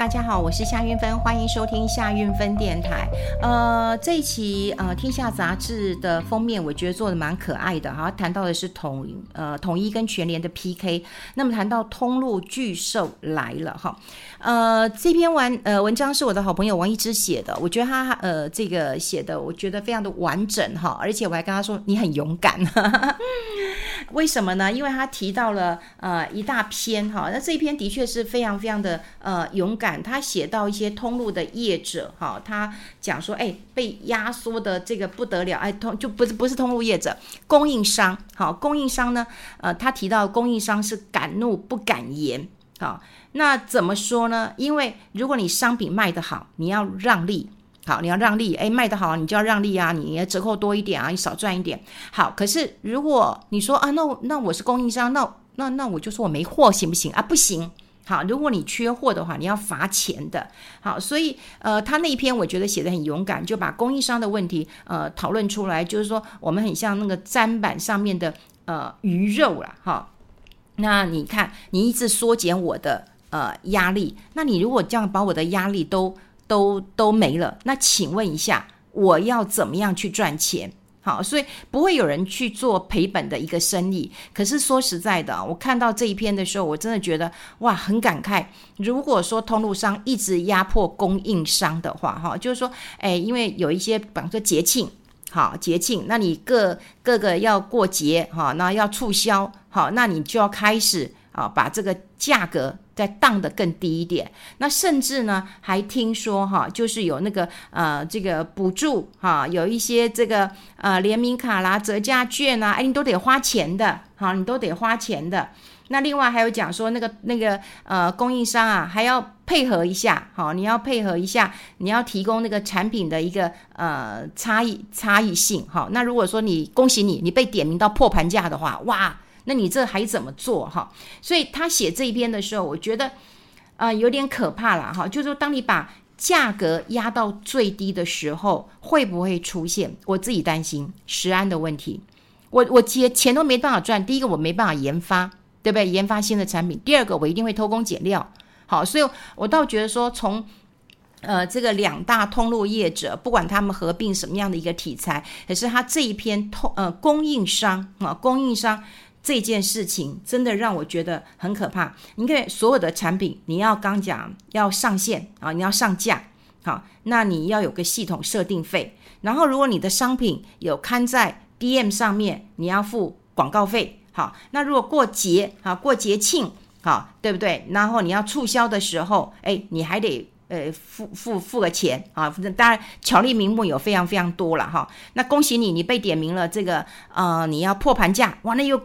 大家好，我是夏运芬，欢迎收听夏运芬电台。呃，这一期呃《天下》杂志的封面，我觉得做的蛮可爱的哈。谈到的是统呃统一跟全联的 PK，那么谈到通路巨兽来了哈。呃，这篇文呃文章是我的好朋友王一之写的，我觉得他呃这个写的我觉得非常的完整哈，而且我还跟他说你很勇敢，为什么呢？因为他提到了呃一大篇哈，那这一篇的确是非常非常的呃勇敢。他写到一些通路的业者，哈，他讲说，哎，被压缩的这个不得了，哎，通就不是不是通路业者，供应商，好，供应商呢，呃，他提到供应商是敢怒不敢言，好，那怎么说呢？因为如果你商品卖得好，你要让利，好，你要让利，哎，卖得好，你就要让利啊，你折扣多一点啊，你少赚一点，好，可是如果你说啊，那那我是供应商，那那那我就说我没货行不行啊？不行。好，如果你缺货的话，你要罚钱的。好，所以呃，他那一篇我觉得写得很勇敢，就把供应商的问题呃讨论出来，就是说我们很像那个砧板上面的呃鱼肉了。哈，那你看，你一直缩减我的呃压力，那你如果这样把我的压力都都都没了，那请问一下，我要怎么样去赚钱？好，所以不会有人去做赔本的一个生意。可是说实在的，我看到这一篇的时候，我真的觉得哇，很感慨。如果说通路商一直压迫供应商的话，哈，就是说，哎，因为有一些，比方说节庆，好节庆，那你各各个要过节，哈，那要促销，好，那你就要开始啊，把这个价格。再降得更低一点，那甚至呢，还听说哈，就是有那个呃，这个补助哈，有一些这个呃联名卡啦、折价券啊，哎，你都得花钱的，好，你都得花钱的。那另外还有讲说，那个那个呃供应商啊，还要配合一下，好，你要配合一下，你要提供那个产品的一个呃差异差异性，好，那如果说你恭喜你，你被点名到破盘价的话，哇！那你这还怎么做哈？所以他写这一篇的时候，我觉得啊、呃、有点可怕了哈。就是说，当你把价格压到最低的时候，会不会出现？我自己担心食安的问题。我我钱钱都没办法赚。第一个，我没办法研发，对不对？研发新的产品。第二个，我一定会偷工减料。好，所以我倒觉得说，从呃这个两大通路业者，不管他们合并什么样的一个题材，可是他这一篇通呃供应商啊供应商。这件事情真的让我觉得很可怕。你看，所有的产品，你要刚讲要上线啊，你要上架，好，那你要有个系统设定费。然后，如果你的商品有刊在 DM 上面，你要付广告费。好，那如果过节啊，过节庆，好，对不对？然后你要促销的时候，哎，你还得呃付付付个钱啊。当然，巧立名目有非常非常多了哈。那恭喜你，你被点名了，这个呃，你要破盘价，哇，那又。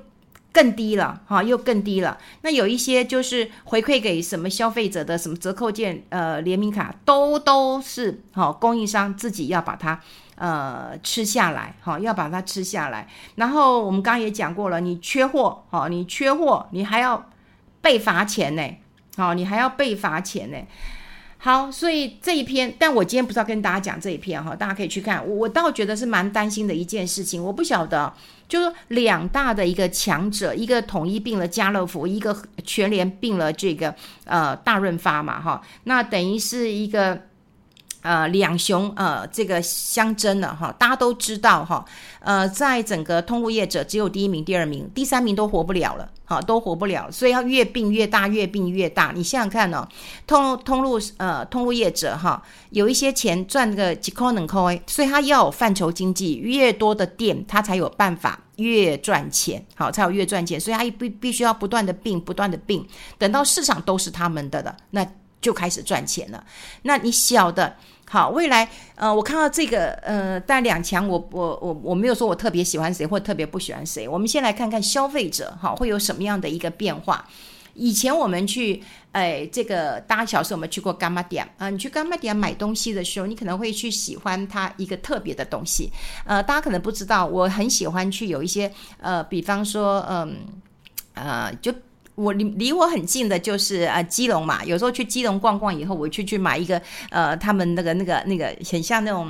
更低了哈，又更低了。那有一些就是回馈给什么消费者的什么折扣券、呃联名卡，都都是哈供应商自己要把它呃吃下来，哈要把它吃下来。然后我们刚刚也讲过了，你缺货，哈你缺货，你还要被罚钱呢，好你还要被罚钱呢。好，所以这一篇，但我今天不是要跟大家讲这一篇哈，大家可以去看。我倒觉得是蛮担心的一件事情，我不晓得，就是两大的一个强者，一个统一并了家乐福，一个全联并了这个呃大润发嘛哈，那等于是一个。呃，两雄呃，这个相争了哈，大家都知道哈，呃，在整个通路业者，只有第一名、第二名、第三名都活不了了，好，都活不了，所以要越并越大，越并越大。你想想看呢、哦，通通路呃，通路业者哈，有一些钱赚个几块能块，所以他要有范畴经济，越多的店，他才有办法越赚钱，好，才有越赚钱，所以他必必须要不断的并，不断的并，等到市场都是他们的了，那就开始赚钱了。那你小的？好，未来呃，我看到这个呃，但两强，我我我我没有说我特别喜欢谁或特别不喜欢谁。我们先来看看消费者哈，会有什么样的一个变化。以前我们去哎，这个大家小时候我们去过柑仔店啊，你去柑仔店买东西的时候，你可能会去喜欢它一个特别的东西。呃，大家可能不知道，我很喜欢去有一些呃，比方说嗯呃，就。我离离我很近的就是啊基隆嘛，有时候去基隆逛逛以后，我去去买一个呃他们那个那个那个很像那种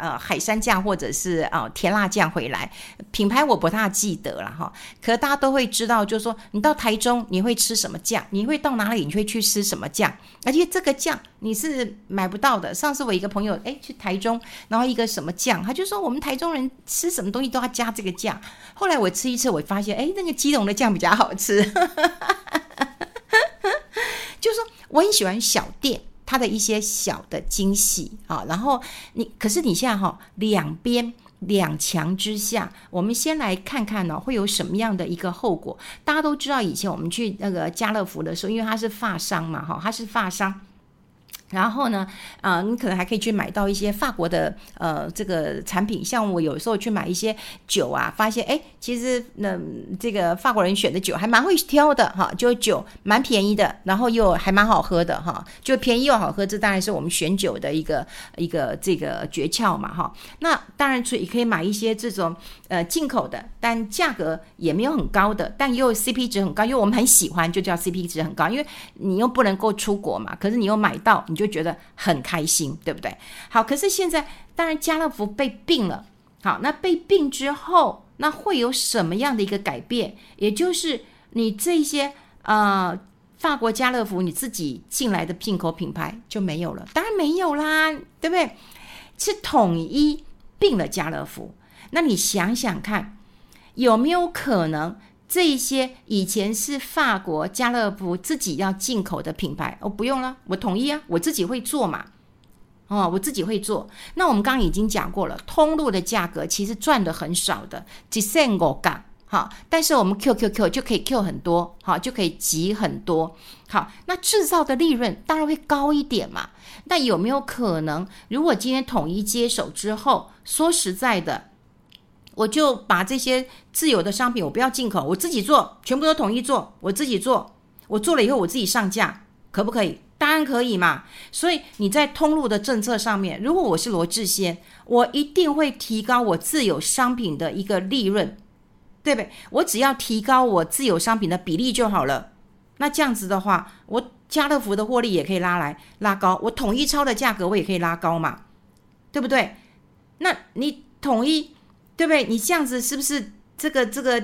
呃海山酱或者是啊、呃、甜辣酱回来，品牌我不大记得了哈。可大家都会知道，就是说你到台中你会吃什么酱，你会到哪里你会去吃什么酱，而且这个酱你是买不到的。上次我一个朋友哎去台中，然后一个什么酱，他就说我们台中人吃什么东西都要加这个酱。后来我吃一次，我发现哎那个基隆的酱比较好吃。就是说我很喜欢小店。它的一些小的惊喜啊，然后你可是你现在哈两边两强之下，我们先来看看呢，会有什么样的一个后果？大家都知道，以前我们去那个家乐福的时候，因为它是发商嘛，哈，它是发商。然后呢，啊、你可能还可以去买到一些法国的呃这个产品，像我有时候去买一些酒啊，发现哎，其实那、这个法国人选的酒还蛮会挑的哈，就酒蛮便宜的，然后又还蛮好喝的哈，就便宜又好喝，这当然是我们选酒的一个一个这个诀窍嘛哈。那当然，所以可以买一些这种呃进口的，但价格也没有很高的，但又 CP 值很高，因为我们很喜欢，就叫 CP 值很高，因为你又不能够出国嘛，可是你又买到你。就觉得很开心，对不对？好，可是现在当然家乐福被并了。好，那被并之后，那会有什么样的一个改变？也就是你这些呃法国家乐福你自己进来的进口品牌就没有了？当然没有啦，对不对？是统一并了家乐福。那你想想看，有没有可能？这一些以前是法国家乐福自己要进口的品牌，哦，不用了，我同意啊，我自己会做嘛，哦，我自己会做。那我们刚刚已经讲过了，通路的价格其实赚的很少的，几千五角，好，但是我们 Q Q Q 就可以 Q 很多，好，就可以集很多，好，那制造的利润当然会高一点嘛。但有没有可能，如果今天统一接手之后，说实在的？我就把这些自有的商品，我不要进口，我自己做，全部都统一做，我自己做，我做了以后我自己上架，可不可以？当然可以嘛。所以你在通路的政策上面，如果我是罗志先，我一定会提高我自有商品的一个利润，对不对？我只要提高我自有商品的比例就好了。那这样子的话，我家乐福的获利也可以拉来拉高，我统一超的价格我也可以拉高嘛，对不对？那你统一。对不对？你这样子是不是这个这个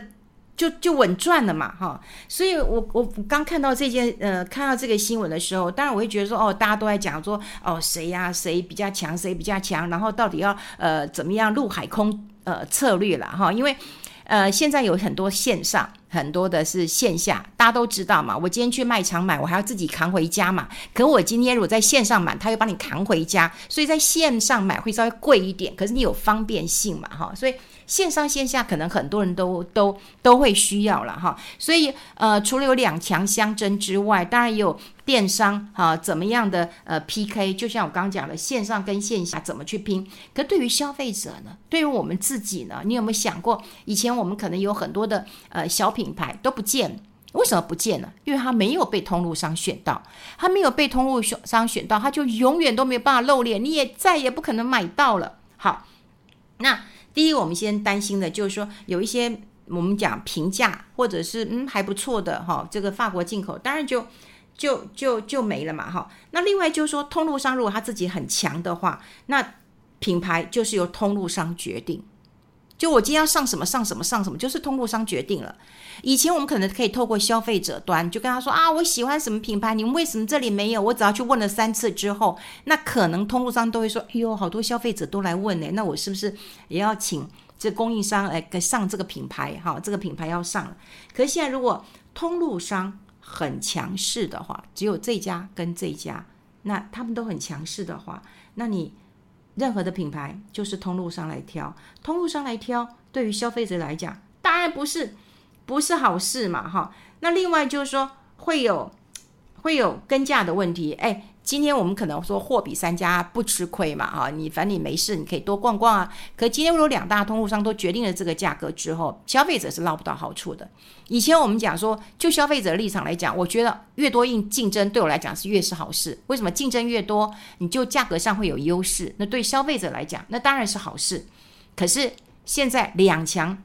就就稳赚了嘛？哈，所以我我刚看到这件呃，看到这个新闻的时候，当然我会觉得说，哦，大家都在讲说，哦，谁呀、啊，谁比较强，谁比较强，然后到底要呃怎么样陆海空呃策略了哈？因为呃现在有很多线上，很多的是线下，大家都知道嘛。我今天去卖场买，我还要自己扛回家嘛。可我今天如果在线上买，他又帮你扛回家，所以在线上买会稍微贵一点，可是你有方便性嘛，哈，所以。线上线下可能很多人都都都会需要了哈，所以呃，除了有两强相争之外，当然也有电商哈，怎么样的呃 PK，就像我刚刚讲的线上跟线下怎么去拼。可对于消费者呢，对于我们自己呢，你有没有想过，以前我们可能有很多的呃小品牌都不见，为什么不见呢？因为它没有被通路商选到，它没有被通路商选到，它就永远都没有办法露脸，你也再也不可能买到了。好，那。第一，我们先担心的就是说，有一些我们讲平价或者是嗯还不错的哈，这个法国进口，当然就就就就没了嘛哈。那另外就是说，通路商如果他自己很强的话，那品牌就是由通路商决定。就我今天要上什么上什么上什么，就是通路商决定了。以前我们可能可以透过消费者端，就跟他说啊，我喜欢什么品牌，你们为什么这里没有？我只要去问了三次之后，那可能通路商都会说，哎呦，好多消费者都来问呢，那我是不是也要请这供应商来上这个品牌？哈，这个品牌要上了。可是现在如果通路商很强势的话，只有这家跟这家，那他们都很强势的话，那你。任何的品牌就是通路上来挑，通路上来挑，对于消费者来讲，当然不是不是好事嘛，哈。那另外就是说会有会有跟价的问题，哎。今天我们可能说货比三家不吃亏嘛，哈，你反正你没事，你可以多逛逛啊。可今天如果两大通路商都决定了这个价格之后，消费者是捞不到好处的。以前我们讲说，就消费者的立场来讲，我觉得越多竞竞争对我来讲是越是好事。为什么竞争越多，你就价格上会有优势？那对消费者来讲，那当然是好事。可是现在两强。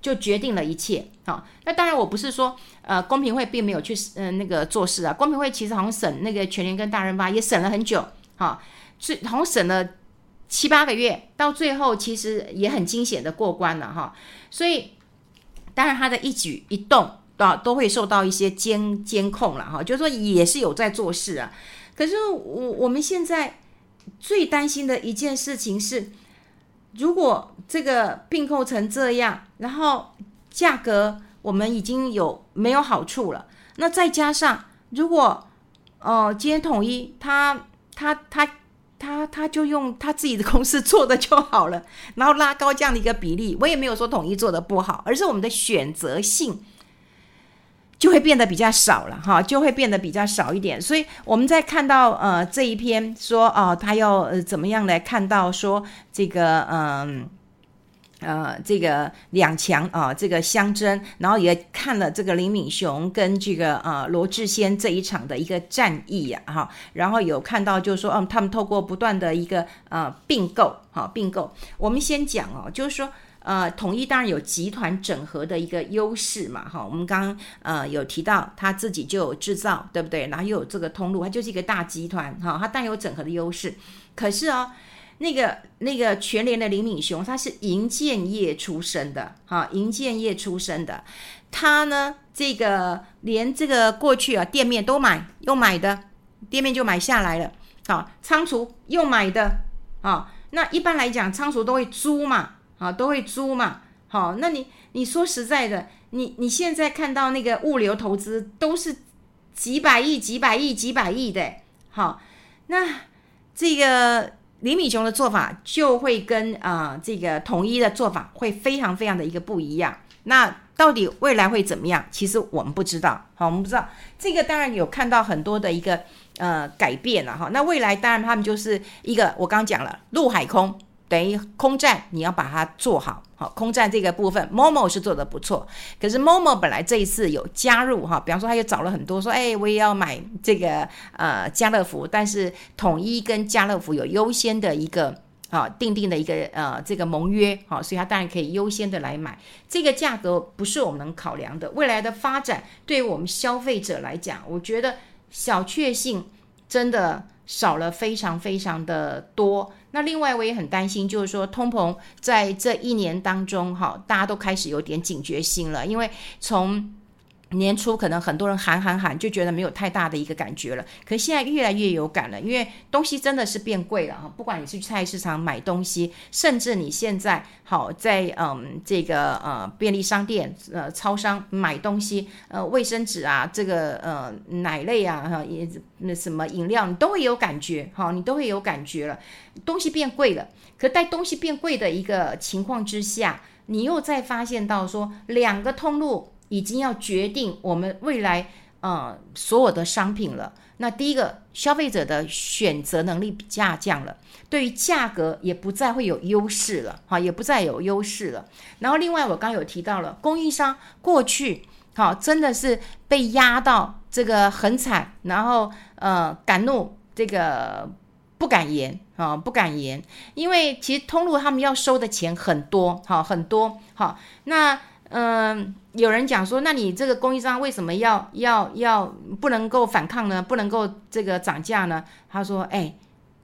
就决定了一切，好，那当然我不是说，呃，公平会并没有去，嗯、那个做事啊，公平会其实好像审那个全联跟大润发也审了很久，哈，最好像审了七八个月，到最后其实也很惊险的过关了哈。所以当然他的一举一动都都会受到一些监监控了哈，就是说也是有在做事啊。可是我我们现在最担心的一件事情是，如果这个并购成这样，然后价格我们已经有没有好处了，那再加上如果哦、呃，今天统一他他他他他就用他自己的公司做的就好了，然后拉高这样的一个比例，我也没有说统一做的不好，而是我们的选择性。就会变得比较少了哈，就会变得比较少一点。所以我们在看到呃这一篇说哦，他要呃怎么样来看到说这个嗯呃，呃这个两强啊、呃、这个相争，然后也看了这个林敏雄跟这个呃罗智先这一场的一个战役啊哈，然后有看到就是说嗯他们透过不断的一个呃并购哈并购，我们先讲哦，就是说。呃，统一当然有集团整合的一个优势嘛，哈，我们刚刚呃有提到他自己就有制造，对不对？然后又有这个通路，它就是一个大集团，哈，它带有整合的优势。可是哦，那个那个全联的林敏雄，他是银建业出身的，哈，银建业出身的，他呢，这个连这个过去啊店面都买，又买的店面就买下来了，好，仓储又买的，啊，那一般来讲仓储都会租嘛。啊，都会租嘛，好，那你你说实在的，你你现在看到那个物流投资都是几百亿、几百亿、几百亿的，好，那这个林敏雄的做法就会跟啊、呃、这个统一的做法会非常非常的一个不一样，那到底未来会怎么样？其实我们不知道，好，我们不知道这个当然有看到很多的一个呃改变了哈，那未来当然他们就是一个我刚讲了陆海空。等于空战，你要把它做好，好，空战这个部分，Momo 是做得不错。可是 Momo 本来这一次有加入哈，比方说他又找了很多说，哎，我也要买这个呃家乐福，但是统一跟家乐福有优先的一个啊订定的一个呃这个盟约，好，所以他当然可以优先的来买。这个价格不是我们能考量的，未来的发展对于我们消费者来讲，我觉得小确幸真的少了非常非常的多。那另外我也很担心，就是说通膨在这一年当中，哈，大家都开始有点警觉心了，因为从年初可能很多人喊喊喊，就觉得没有太大的一个感觉了。可现在越来越有感了，因为东西真的是变贵了哈。不管你是去菜市场买东西，甚至你现在好在嗯这个呃便利商店呃超商买东西，呃卫生纸啊，这个呃奶类啊哈也那什么饮料，你都会有感觉哈，你都会有感觉了。东西变贵了，可在东西变贵的一个情况之下，你又再发现到说两个通路。已经要决定我们未来呃所有的商品了。那第一个，消费者的选择能力下降了，对于价格也不再会有优势了，哈，也不再有优势了。然后另外，我刚刚有提到了供应商过去好真的是被压到这个很惨，然后呃敢怒这个不敢言啊，不敢言，因为其实通路他们要收的钱很多，好很多，好那。嗯，有人讲说，那你这个供应商为什么要要要不能够反抗呢？不能够这个涨价呢？他说，哎，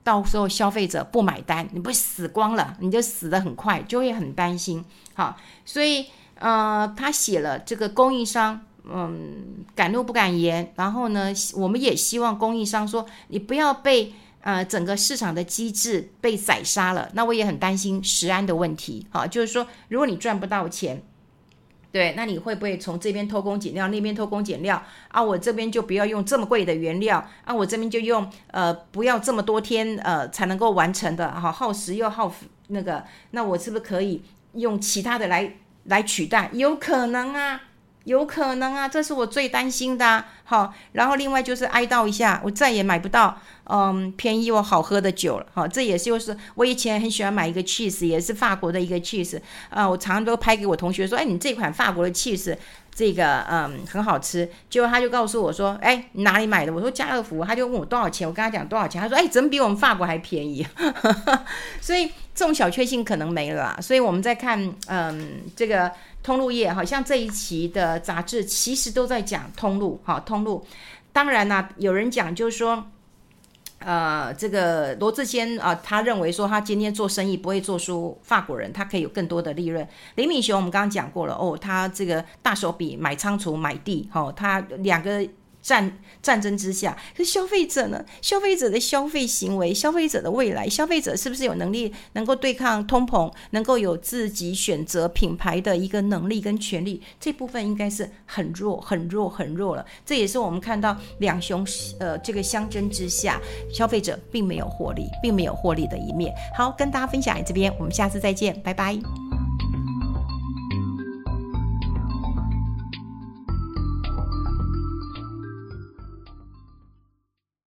到时候消费者不买单，你不死光了，你就死得很快，就会很担心。好，所以呃，他写了这个供应商，嗯，敢怒不敢言。然后呢，我们也希望供应商说，你不要被呃整个市场的机制被宰杀了。那我也很担心食安的问题。好，就是说，如果你赚不到钱。对，那你会不会从这边偷工减料，那边偷工减料啊？我这边就不要用这么贵的原料啊，我这边就用呃不要这么多天呃才能够完成的，好耗时又耗那个，那我是不是可以用其他的来来取代？有可能啊。有可能啊，这是我最担心的。好，然后另外就是哀悼一下，我再也买不到嗯便宜又好喝的酒了。好，这也就是我以前很喜欢买一个 cheese，也是法国的一个 cheese 啊，我常常都拍给我同学说，哎，你这款法国的 cheese 这个嗯很好吃。结果他就告诉我说，哎，哪里买的？我说家乐福。他就问我多少钱，我跟他讲多少钱，他说，哎，怎么比我们法国还便宜？所以这种小确幸可能没了。所以我们在看嗯这个。通路业，好像这一期的杂志其实都在讲通路，哈，通路。当然呢，有人讲就是说，呃，这个罗志坚啊，他认为说他今天做生意不会做输法国人，他可以有更多的利润。林敏雄我们刚刚讲过了哦，他这个大手笔买仓储买地，哦，他两个。战战争之下，可是消费者呢？消费者的消费行为，消费者的未来，消费者是不是有能力能够对抗通膨，能够有自己选择品牌的一个能力跟权利？这部分应该是很弱、很弱、很弱了。这也是我们看到两雄呃这个相争之下，消费者并没有获利，并没有获利的一面。好，跟大家分享这边，我们下次再见，拜拜。